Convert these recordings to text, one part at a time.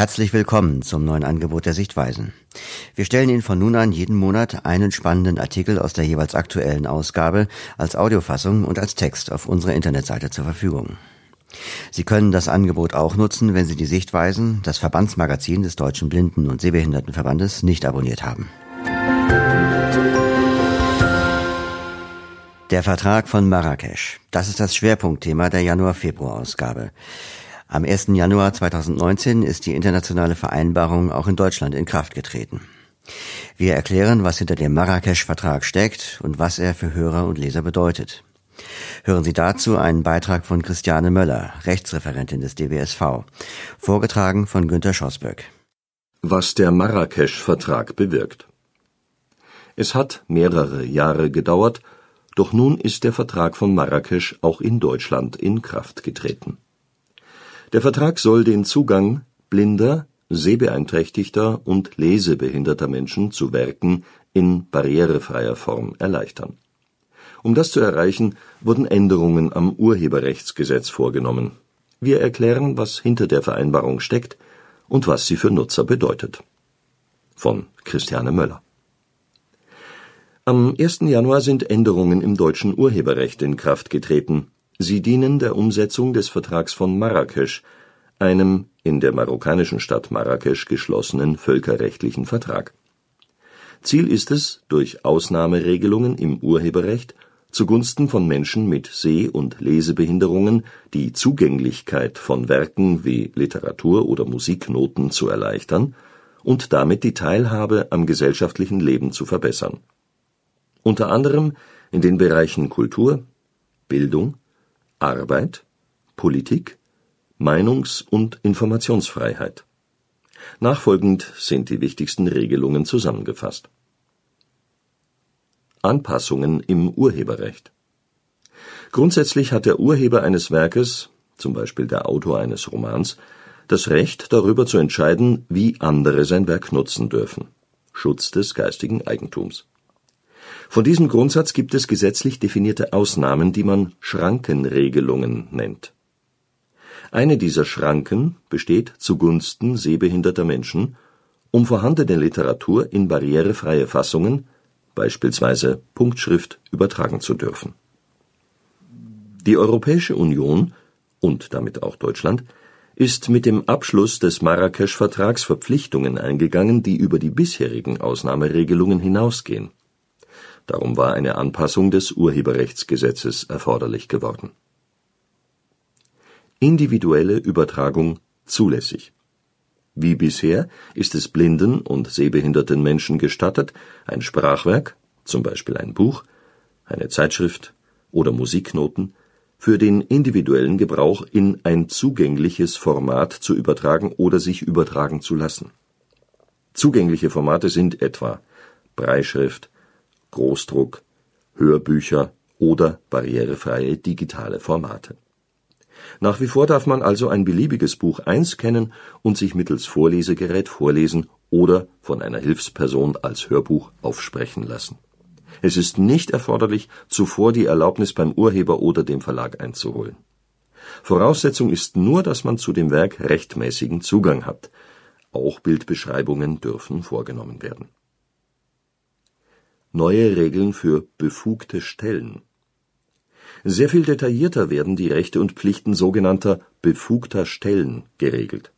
Herzlich willkommen zum neuen Angebot der Sichtweisen. Wir stellen Ihnen von nun an jeden Monat einen spannenden Artikel aus der jeweils aktuellen Ausgabe als Audiofassung und als Text auf unserer Internetseite zur Verfügung. Sie können das Angebot auch nutzen, wenn Sie die Sichtweisen, das Verbandsmagazin des Deutschen Blinden- und Sehbehindertenverbandes, nicht abonniert haben. Der Vertrag von Marrakesch. Das ist das Schwerpunktthema der Januar-Februar-Ausgabe. Am 1. Januar 2019 ist die internationale Vereinbarung auch in Deutschland in Kraft getreten. Wir erklären, was hinter dem Marrakesch-Vertrag steckt und was er für Hörer und Leser bedeutet. Hören Sie dazu einen Beitrag von Christiane Möller, Rechtsreferentin des DBSV, vorgetragen von Günter Schosböck. Was der Marrakesch-Vertrag bewirkt. Es hat mehrere Jahre gedauert, doch nun ist der Vertrag von Marrakesch auch in Deutschland in Kraft getreten. Der Vertrag soll den Zugang blinder, sehbeeinträchtigter und lesebehinderter Menschen zu Werken in barrierefreier Form erleichtern. Um das zu erreichen, wurden Änderungen am Urheberrechtsgesetz vorgenommen. Wir erklären, was hinter der Vereinbarung steckt und was sie für Nutzer bedeutet. Von Christiane Möller am 1. Januar sind Änderungen im deutschen Urheberrecht in Kraft getreten. Sie dienen der Umsetzung des Vertrags von Marrakesch, einem in der marokkanischen Stadt Marrakesch geschlossenen völkerrechtlichen Vertrag. Ziel ist es, durch Ausnahmeregelungen im Urheberrecht zugunsten von Menschen mit Seh- und Lesebehinderungen die Zugänglichkeit von Werken wie Literatur oder Musiknoten zu erleichtern und damit die Teilhabe am gesellschaftlichen Leben zu verbessern unter anderem in den Bereichen Kultur, Bildung, Arbeit, Politik, Meinungs und Informationsfreiheit. Nachfolgend sind die wichtigsten Regelungen zusammengefasst. Anpassungen im Urheberrecht Grundsätzlich hat der Urheber eines Werkes, zum Beispiel der Autor eines Romans, das Recht, darüber zu entscheiden, wie andere sein Werk nutzen dürfen (Schutz des geistigen Eigentums von diesem Grundsatz gibt es gesetzlich definierte Ausnahmen, die man Schrankenregelungen nennt. Eine dieser Schranken besteht zugunsten sehbehinderter Menschen, um vorhandene Literatur in barrierefreie Fassungen, beispielsweise Punktschrift, übertragen zu dürfen. Die Europäische Union und damit auch Deutschland ist mit dem Abschluss des Marrakesch-Vertrags Verpflichtungen eingegangen, die über die bisherigen Ausnahmeregelungen hinausgehen Darum war eine Anpassung des Urheberrechtsgesetzes erforderlich geworden. Individuelle Übertragung zulässig. Wie bisher ist es blinden und sehbehinderten Menschen gestattet, ein Sprachwerk zum Beispiel ein Buch, eine Zeitschrift oder Musiknoten für den individuellen Gebrauch in ein zugängliches Format zu übertragen oder sich übertragen zu lassen. Zugängliche Formate sind etwa Breitschrift Großdruck, Hörbücher oder barrierefreie digitale Formate. Nach wie vor darf man also ein beliebiges Buch einscannen und sich mittels Vorlesegerät vorlesen oder von einer Hilfsperson als Hörbuch aufsprechen lassen. Es ist nicht erforderlich, zuvor die Erlaubnis beim Urheber oder dem Verlag einzuholen. Voraussetzung ist nur, dass man zu dem Werk rechtmäßigen Zugang hat. Auch Bildbeschreibungen dürfen vorgenommen werden neue Regeln für befugte Stellen. Sehr viel detaillierter werden die Rechte und Pflichten sogenannter befugter Stellen geregelt.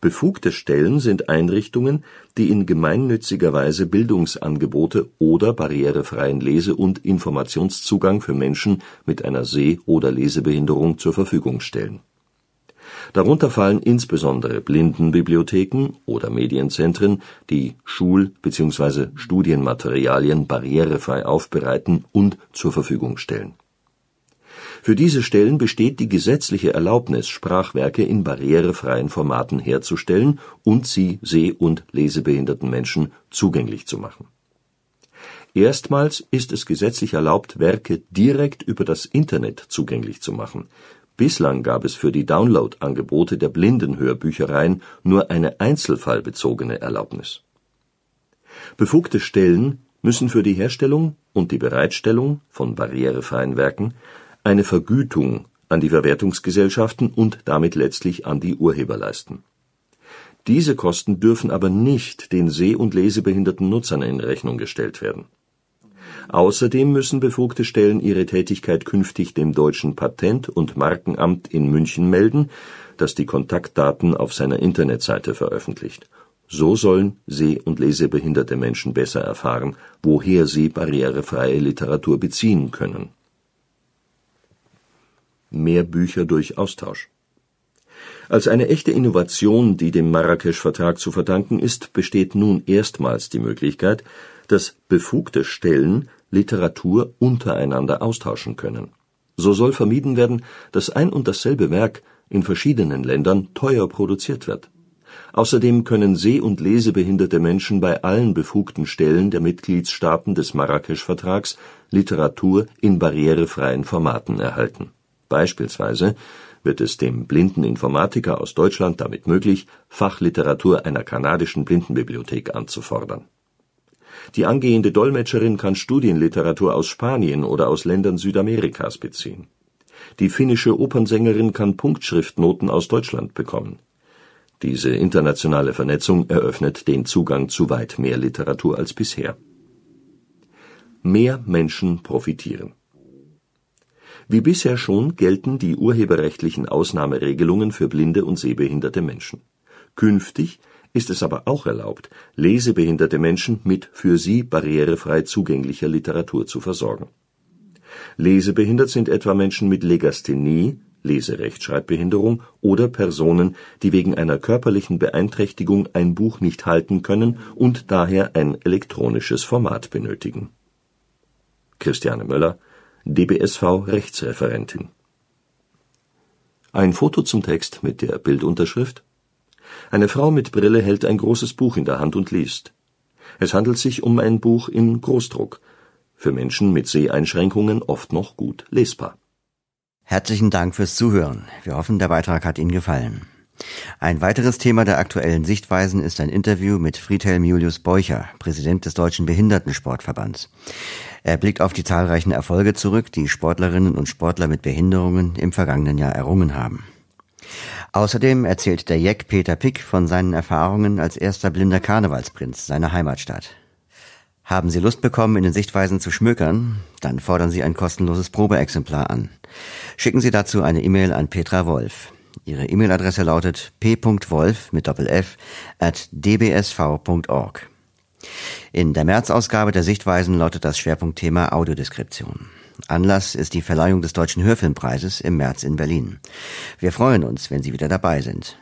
Befugte Stellen sind Einrichtungen, die in gemeinnütziger Weise Bildungsangebote oder barrierefreien Lese- und Informationszugang für Menschen mit einer Seh- oder Lesebehinderung zur Verfügung stellen Darunter fallen insbesondere Blindenbibliotheken oder Medienzentren, die Schul bzw. Studienmaterialien barrierefrei aufbereiten und zur Verfügung stellen. Für diese Stellen besteht die gesetzliche Erlaubnis, Sprachwerke in barrierefreien Formaten herzustellen und sie seh und lesebehinderten Menschen zugänglich zu machen. Erstmals ist es gesetzlich erlaubt, Werke direkt über das Internet zugänglich zu machen Bislang gab es für die Download-Angebote der Blindenhörbüchereien nur eine einzelfallbezogene Erlaubnis. Befugte Stellen müssen für die Herstellung und die Bereitstellung von barrierefreien Werken eine Vergütung an die Verwertungsgesellschaften und damit letztlich an die Urheber leisten. Diese Kosten dürfen aber nicht den seh und lesebehinderten Nutzern in Rechnung gestellt werden. Außerdem müssen befugte Stellen ihre Tätigkeit künftig dem deutschen Patent und Markenamt in München melden, das die Kontaktdaten auf seiner Internetseite veröffentlicht. So sollen seh und lesebehinderte Menschen besser erfahren, woher sie barrierefreie Literatur beziehen können. Mehr Bücher durch Austausch Als eine echte Innovation, die dem Marrakesch-Vertrag zu verdanken ist, besteht nun erstmals die Möglichkeit, dass befugte Stellen Literatur untereinander austauschen können. So soll vermieden werden, dass ein und dasselbe Werk in verschiedenen Ländern teuer produziert wird. Außerdem können seh und lesebehinderte Menschen bei allen befugten Stellen der Mitgliedstaaten des Marrakesch-Vertrags Literatur in barrierefreien Formaten erhalten. Beispielsweise wird es dem blinden Informatiker aus Deutschland damit möglich, Fachliteratur einer kanadischen Blindenbibliothek anzufordern die angehende Dolmetscherin kann Studienliteratur aus Spanien oder aus Ländern Südamerikas beziehen. Die finnische Opernsängerin kann Punktschriftnoten aus Deutschland bekommen. Diese internationale Vernetzung eröffnet den Zugang zu weit mehr Literatur als bisher. Mehr Menschen profitieren. Wie bisher schon gelten die urheberrechtlichen Ausnahmeregelungen für blinde und sehbehinderte Menschen. Künftig ist es aber auch erlaubt, lesebehinderte Menschen mit für sie barrierefrei zugänglicher Literatur zu versorgen. Lesebehindert sind etwa Menschen mit Legasthenie (Leserechtschreibbehinderung) oder Personen, die wegen einer körperlichen Beeinträchtigung ein Buch nicht halten können und daher ein elektronisches Format benötigen. Christiane Möller, dbsv Rechtsreferentin Ein Foto zum Text mit der Bildunterschrift eine Frau mit Brille hält ein großes Buch in der Hand und liest. Es handelt sich um ein Buch in Großdruck, für Menschen mit Seheinschränkungen oft noch gut lesbar. Herzlichen Dank fürs Zuhören. Wir hoffen, der Beitrag hat Ihnen gefallen. Ein weiteres Thema der aktuellen Sichtweisen ist ein Interview mit Friedhelm Julius Beucher, Präsident des Deutschen Behindertensportverbands. Er blickt auf die zahlreichen Erfolge zurück, die Sportlerinnen und Sportler mit Behinderungen im vergangenen Jahr errungen haben. Außerdem erzählt der Jeck Peter Pick von seinen Erfahrungen als erster blinder Karnevalsprinz seiner Heimatstadt. Haben Sie Lust bekommen, in den Sichtweisen zu schmökern? Dann fordern Sie ein kostenloses Probeexemplar an. Schicken Sie dazu eine E-Mail an Petra Wolf. Ihre E-Mail-Adresse lautet p.wolf mit Doppel-F at dbsv.org. In der März-Ausgabe der Sichtweisen lautet das Schwerpunktthema Audiodeskription. Anlass ist die Verleihung des Deutschen Hörfilmpreises im März in Berlin. Wir freuen uns, wenn Sie wieder dabei sind.